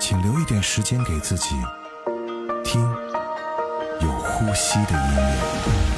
请留一点时间给自己，听有呼吸的音乐。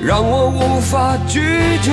让我无法拒绝。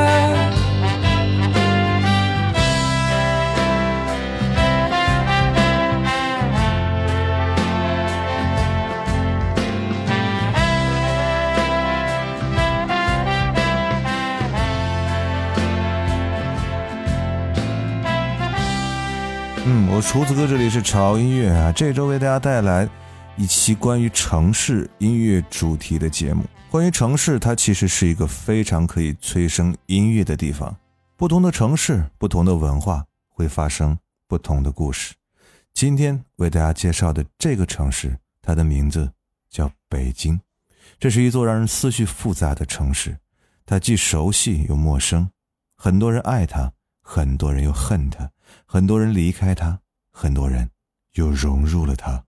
我厨子哥这里是潮音乐啊，这周为大家带来一期关于城市音乐主题的节目。关于城市，它其实是一个非常可以催生音乐的地方。不同的城市，不同的文化，会发生不同的故事。今天为大家介绍的这个城市，它的名字叫北京。这是一座让人思绪复杂的城市，它既熟悉又陌生，很多人爱它，很多人又恨它，很多人离开他，很多人又融入了他。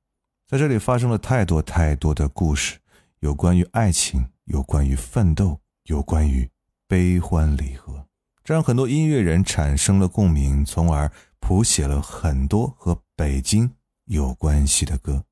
在这里发生了太多太多的故事，有关于爱情，有关于奋斗，有关于悲欢离合，这让很多音乐人产生了共鸣，从而谱写了很多和北京有关系的歌。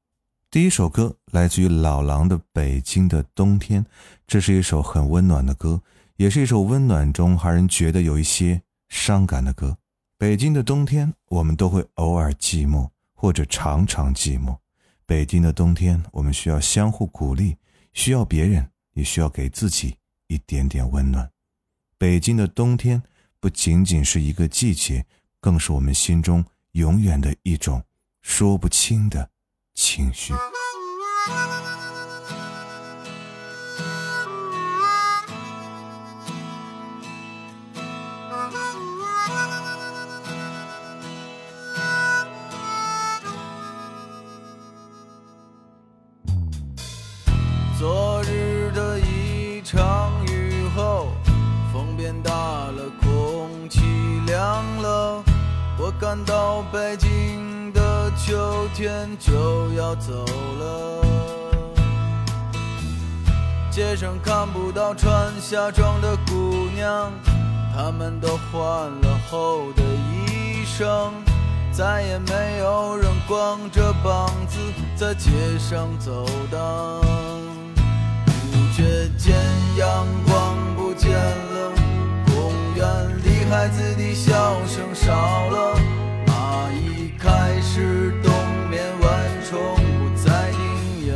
第一首歌来自于老狼的《北京的冬天》，这是一首很温暖的歌，也是一首温暖中还让人觉得有一些伤感的歌。北京的冬天，我们都会偶尔寂寞，或者常常寂寞。北京的冬天，我们需要相互鼓励，需要别人，也需要给自己一点点温暖。北京的冬天不仅仅是一个季节，更是我们心中永远的一种说不清的。情绪。我感到北京的。秋天就要走了，街上看不到穿夏装的姑娘，她们都换了厚的衣裳，再也没有人光着膀子在街上走荡。不觉间，阳光不见了，公园里孩子的笑声少了。是冬眠，蚊虫不再叮咬。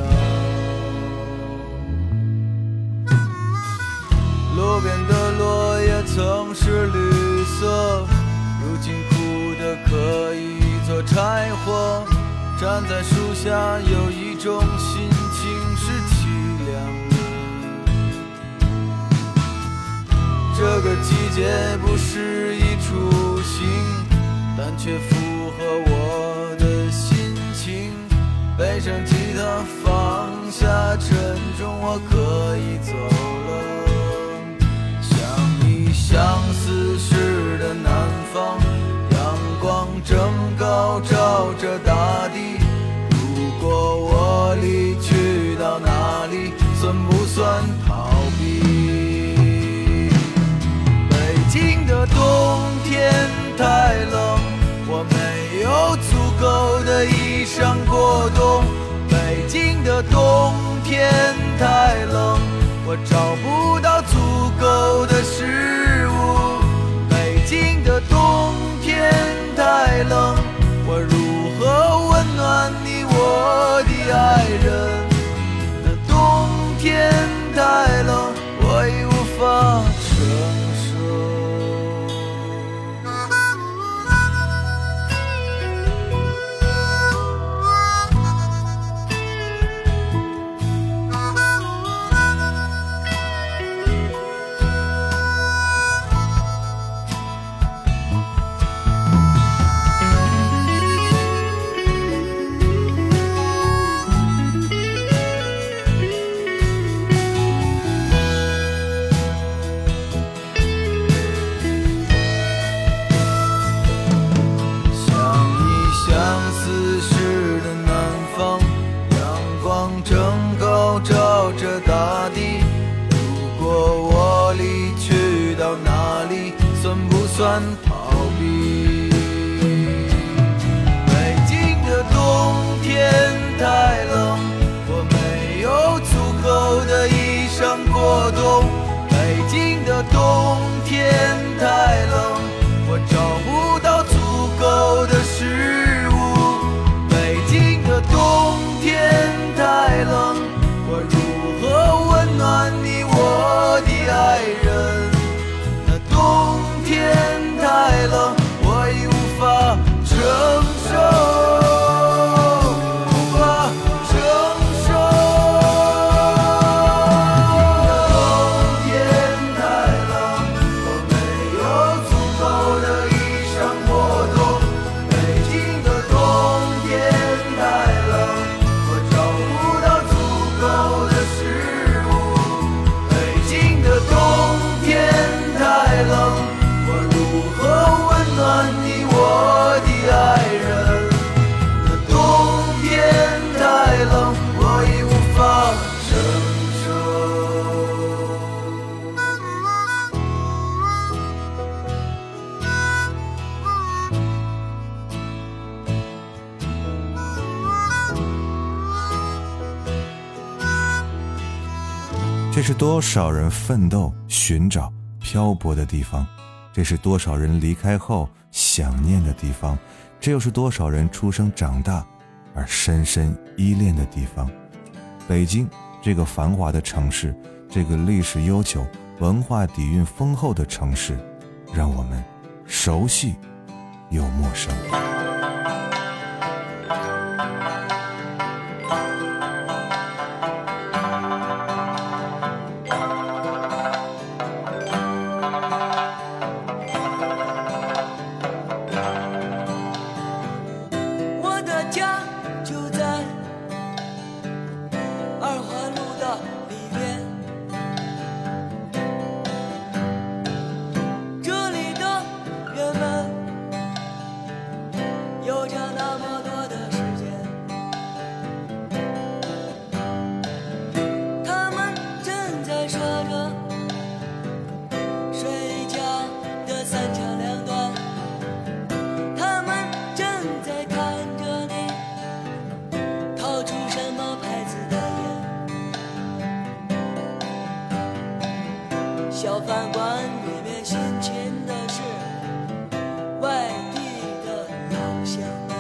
路边的落叶曾是绿色，如今枯的可以做柴火。站在树下，有一种心情是凄凉的。这个季节不适宜出行，但却符合我。背上吉他，放下沉重，我可以走了。像你相思时的南方，阳光正高照着大地。如果我离去到哪里，算不算逃避？北京的冬，有足够的衣裳过冬。北京的冬天太冷，我找不到足够的食物。北京的冬天太冷，我如何温暖你，我的爱人？那冬天太冷，我已无法。爱是多少人奋斗寻找漂泊的地方这是多少人离开后想念的地方这又是多少人出生长大而深深依恋的地方。北京这个繁华的城市这个历史悠久文化底蕴丰厚的城市让我们熟悉又陌生。想。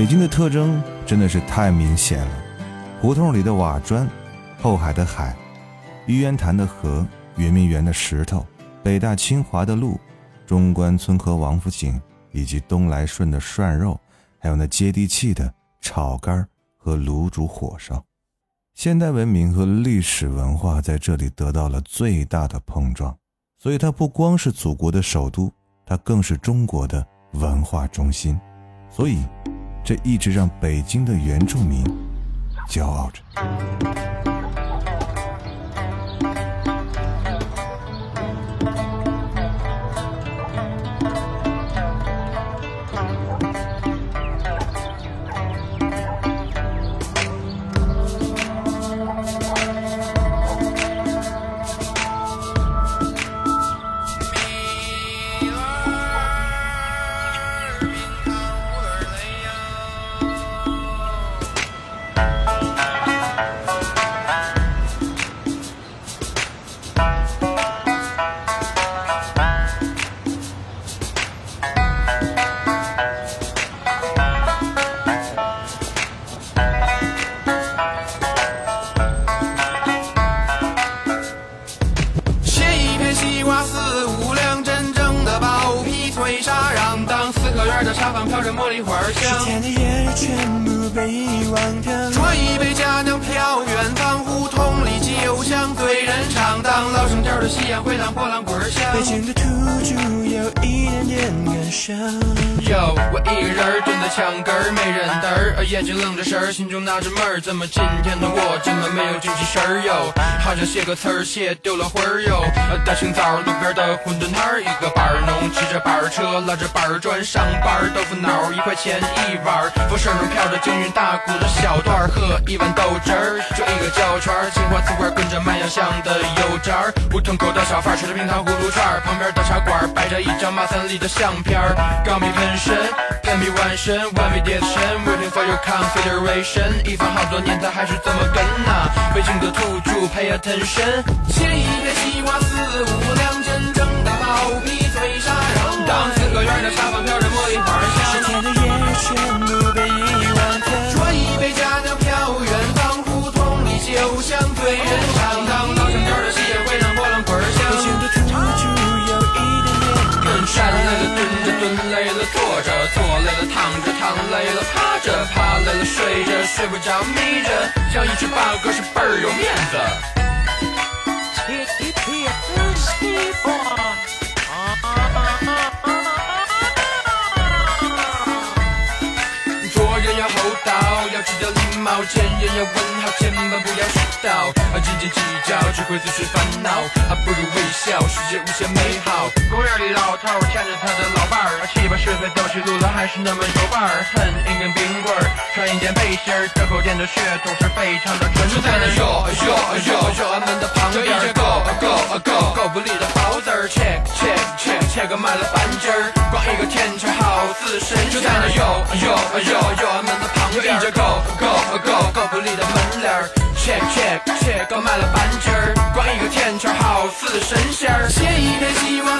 北京的特征真的是太明显了，胡同里的瓦砖，后海的海，玉渊潭的河，圆明园的石头，北大清华的路，中关村和王府井，以及东来顺的涮肉，还有那接地气的炒肝和卤煮火烧，现代文明和历史文化在这里得到了最大的碰撞，所以它不光是祖国的首都，它更是中国的文化中心，所以。这一直让北京的原住民骄傲着。没有精气神儿哟？好像写个词儿写丢了魂儿哟。大清早路边的馄饨摊儿，一个板儿农骑着板儿车，拉着板儿砖上班儿，豆腐脑儿一块钱一碗儿，风声中飘着京韵大鼓的小段儿，喝一碗豆汁儿，就一个胶圈儿，青花瓷罐跟着麦芽香的油渣儿，胡同口的小贩儿吃着冰糖葫芦串儿，旁边的茶馆儿摆着一张马三立的相片儿，钢笔喷身，喷笔完身，one way direction waiting for your consideration，一番好多年他还是这么跟呐、北京的土著 pay attention，切一片西瓜四五两，真正的薄皮脆沙瓤，当四合院的茶坊飘着茉莉花香。天的夜。全部被遗忘掉。端一杯佳酿飘远方，胡同里酒香醉人唱。当老城调的戏会让波浪滚儿北京响。的土著有一点点感伤。站累了蹲着，蹲累了坐着，坐累了躺着，躺累了趴着，趴累了睡着，睡不着眯着，像一只八哥是倍儿有面子。做人要厚道，要知道礼貌，见人要问好，千万不要迟到。啊，斤斤计较只会自寻烦恼，啊，不如微笑，世界无限美好。公园里老头儿牵着他的老伴儿，七八十岁走起路来还是那么有伴儿。哼一根冰棍儿，穿一件背心儿，这口店的血统是非常的纯正。就在那哟哟哟哟俺们的旁边，一只够够够够不离的买了半斤儿，逛一个天圈好似神仙。就在那哟哟哟哟俺们的旁边，一只够够够够不理的门脸儿，check check check 买了半斤儿，逛一个天圈好似神仙儿。写一篇希望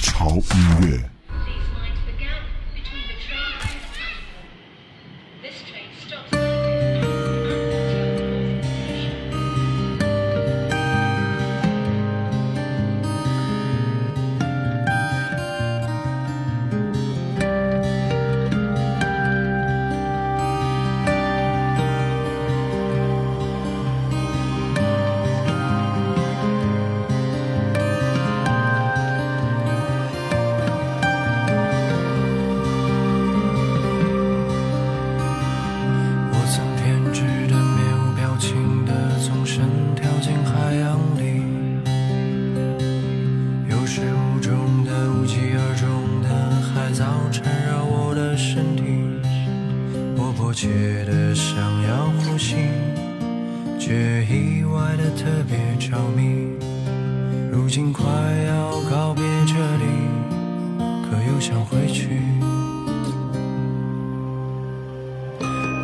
潮音乐。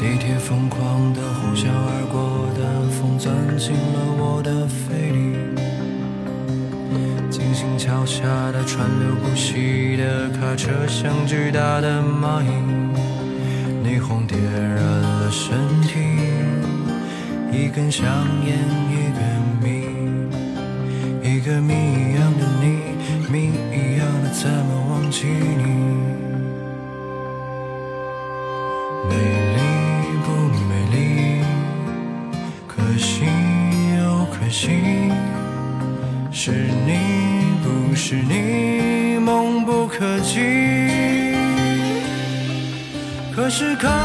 地铁疯狂的呼啸而过的风钻进了我的肺里，金星桥下的川流不息的卡车像巨大的蚂蚁，霓虹点燃了身体，一根香烟，一个谜，一个谜一样的你，谜一样的怎么忘记你。时刻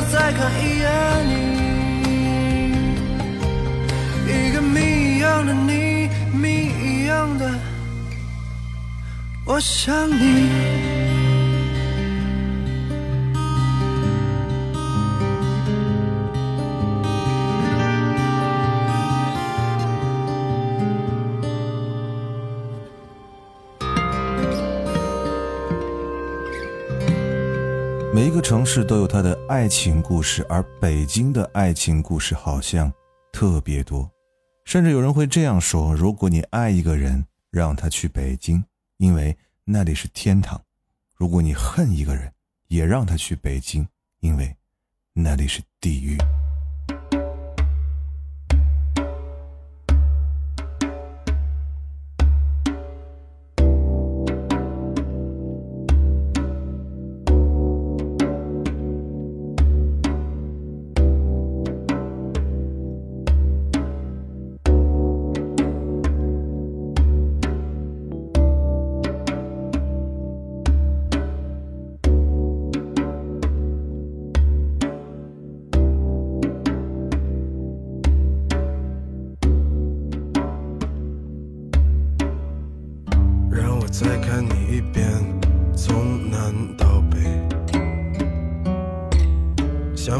再看一眼你，一个谜一样的你，谜一样的，我想你。市都有它的爱情故事，而北京的爱情故事好像特别多。甚至有人会这样说：如果你爱一个人，让他去北京，因为那里是天堂；如果你恨一个人，也让他去北京，因为那里是地狱。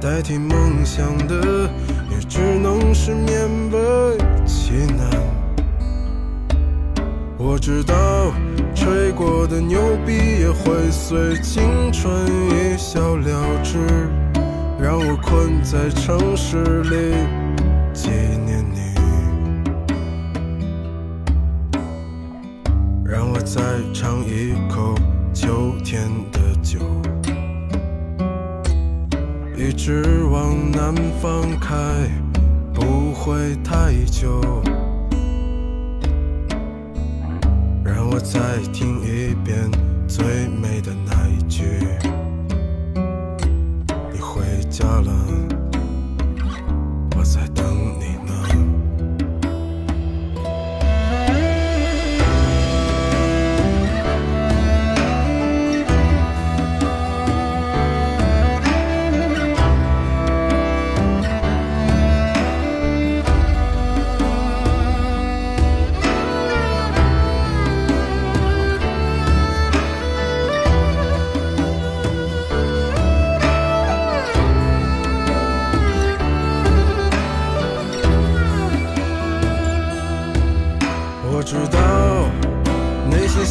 代替梦想的，也只能是勉为其难。我知道，吹过的牛逼也会随青春一笑了之，让我困在城市里不会太久。让我再听一遍最美的那一句：你回家了，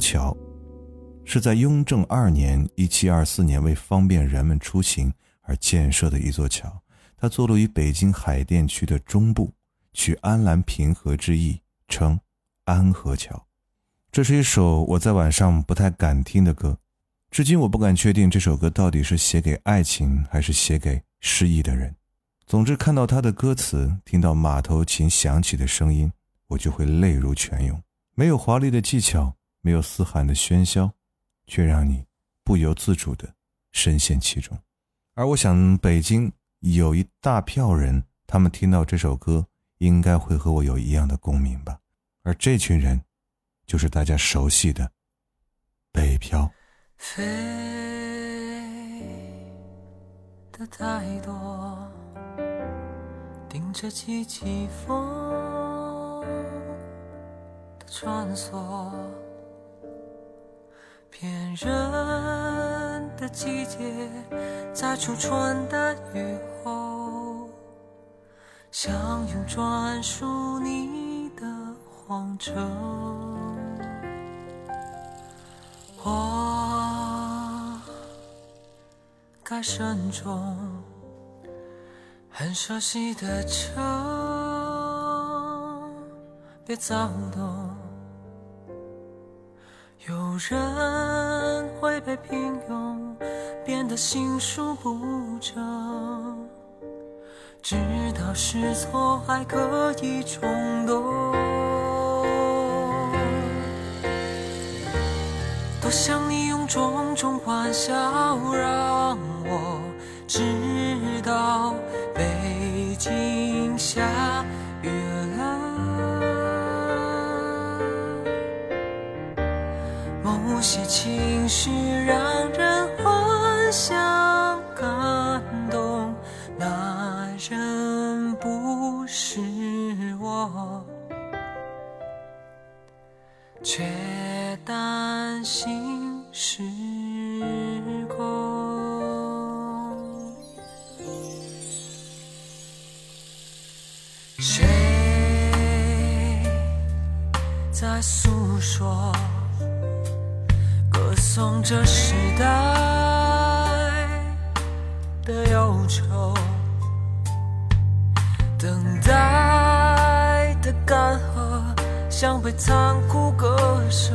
桥是在雍正二年（一七二四年）为方便人们出行而建设的一座桥。它坐落于北京海淀区的中部，取安澜平和之意，称安河桥。这是一首我在晚上不太敢听的歌，至今我不敢确定这首歌到底是写给爱情还是写给失意的人。总之，看到它的歌词，听到马头琴响起的声音，我就会泪如泉涌。没有华丽的技巧。没有嘶喊的喧嚣，却让你不由自主地深陷其中。而我想，北京有一大票人，他们听到这首歌，应该会和我有一样的共鸣吧。而这群人，就是大家熟悉的《北漂》。飞的太多，盯着季季风穿梭，骗人的季节，在初春的雨后，想用专属你的荒城。我该慎重，很熟悉的车，别躁动。有人会被平庸变得心术不正，知道是错还可以冲动。多想你用种种欢笑让我知道有些情绪让人幻想感动，那人不是我。却担心失控。谁在诉说，歌颂这时代的忧愁，等待的干涸。像被残酷割舍，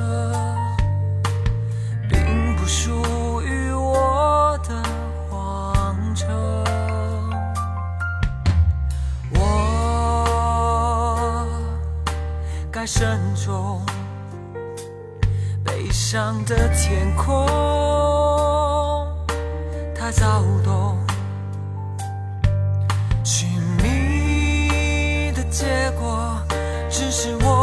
并不属于我的荒城。我该慎重，上的天空太躁动，寻觅的结果。只是我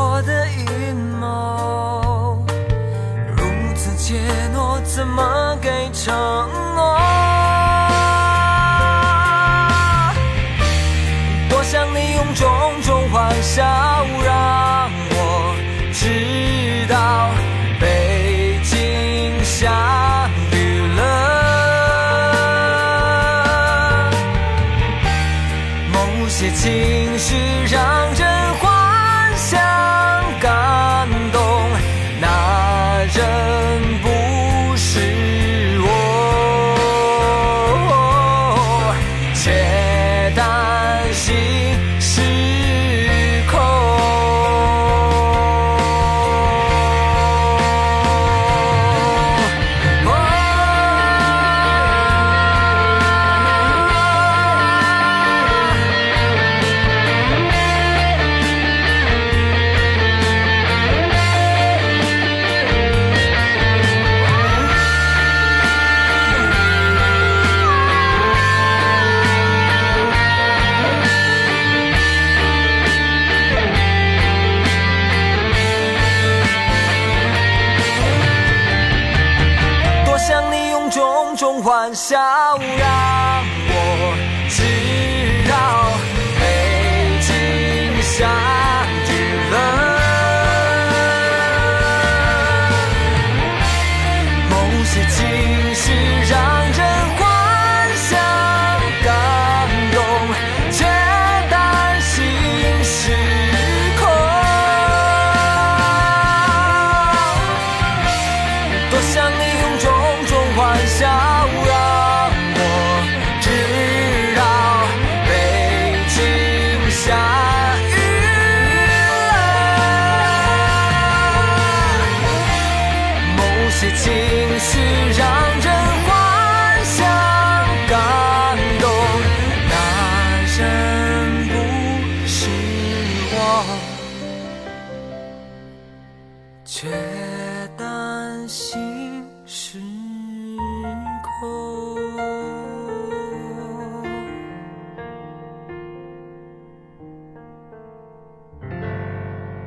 逍遥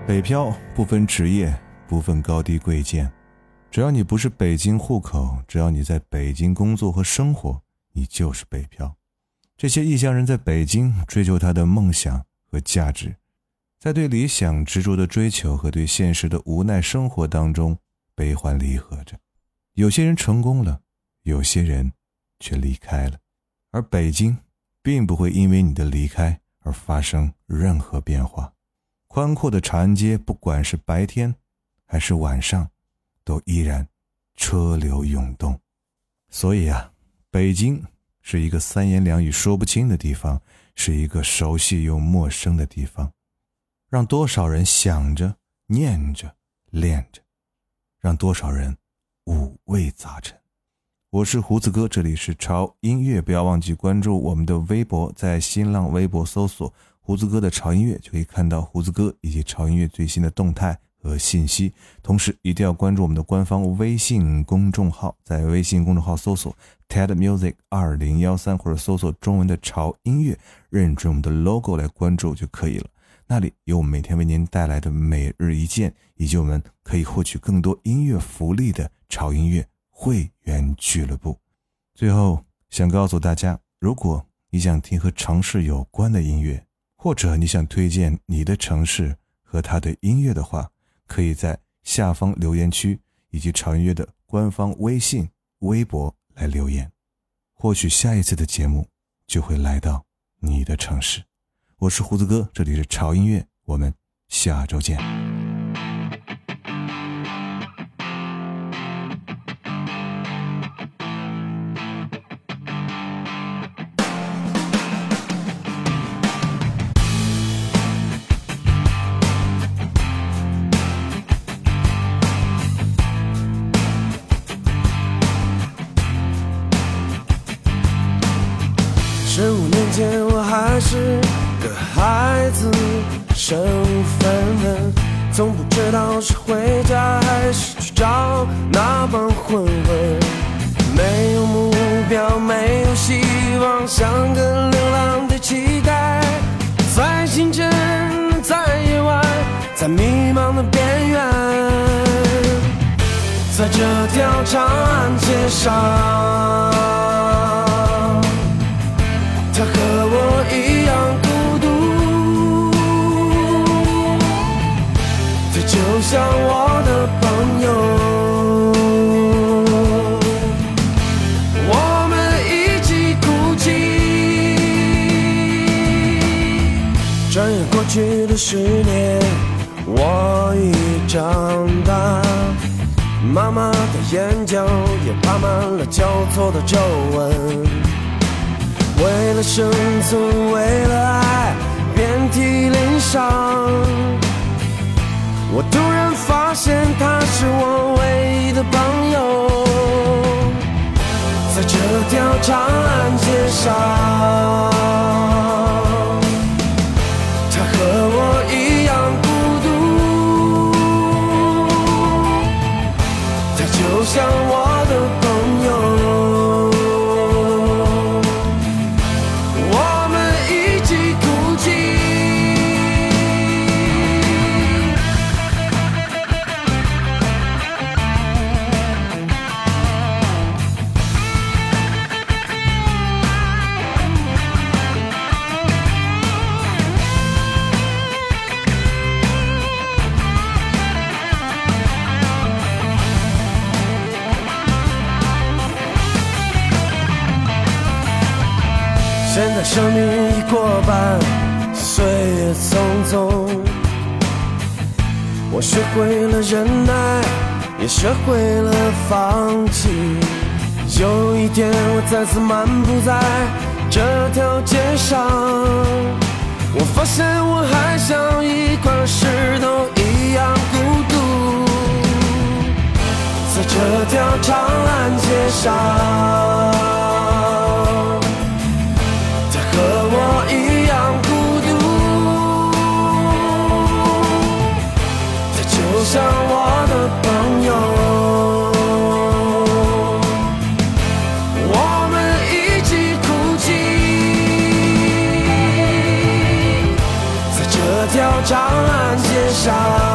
北漂不分职业，不分高低贵贱，只要你不是北京户口，只要你在北京工作和生活，你就是北漂。这些异乡人在北京追求他的梦想和价值，在对理想执着的追求和对现实的无奈生活当中悲欢离合着。有些人成功了，有些人却离开了，而北京并不会因为你的离开而发生任何变化。宽阔的长安街，不管是白天还是晚上，都依然车流涌动。所以啊，北京。是一个三言两语说不清的地方，是一个熟悉又陌生的地方，让多少人想着、念着、恋着，让多少人五味杂陈。我是胡子哥，这里是潮音乐，不要忘记关注我们的微博，在新浪微博搜索“胡子哥的潮音乐”，就可以看到胡子哥以及潮音乐最新的动态。和信息，同时一定要关注我们的官方微信公众号，在微信公众号搜索 TED Music 二零幺三，或者搜索中文的潮音乐，认准我们的 logo 来关注就可以了。那里有我们每天为您带来的每日一件，以及我们可以获取更多音乐福利的潮音乐会员俱乐部。最后想告诉大家，如果你想听和城市有关的音乐，或者你想推荐你的城市和他的音乐的话，可以在下方留言区以及潮音乐的官方微信、微博来留言，或许下一次的节目就会来到你的城市。我是胡子哥，这里是潮音乐，我们下周见。总，不知道是回家还是去找那帮混混。没有目标，没有希望，像个流浪的乞丐，在清晨，在夜晚，在迷茫的边缘，在这条长安街上。错的皱纹。为了生存，为了爱，遍体鳞伤。我突然发现，他是我唯一的朋友，在这条长安街上，生命已过半，岁月匆匆，我学会了忍耐，也学会了放弃。有一天，我再次漫步在这条街上，我发现我还像一块石头一样孤独，在这条长安街上。我一样孤独，他就像我的朋友，我们一起哭泣，在这条长安街上。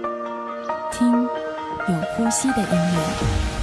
听有呼吸的音乐。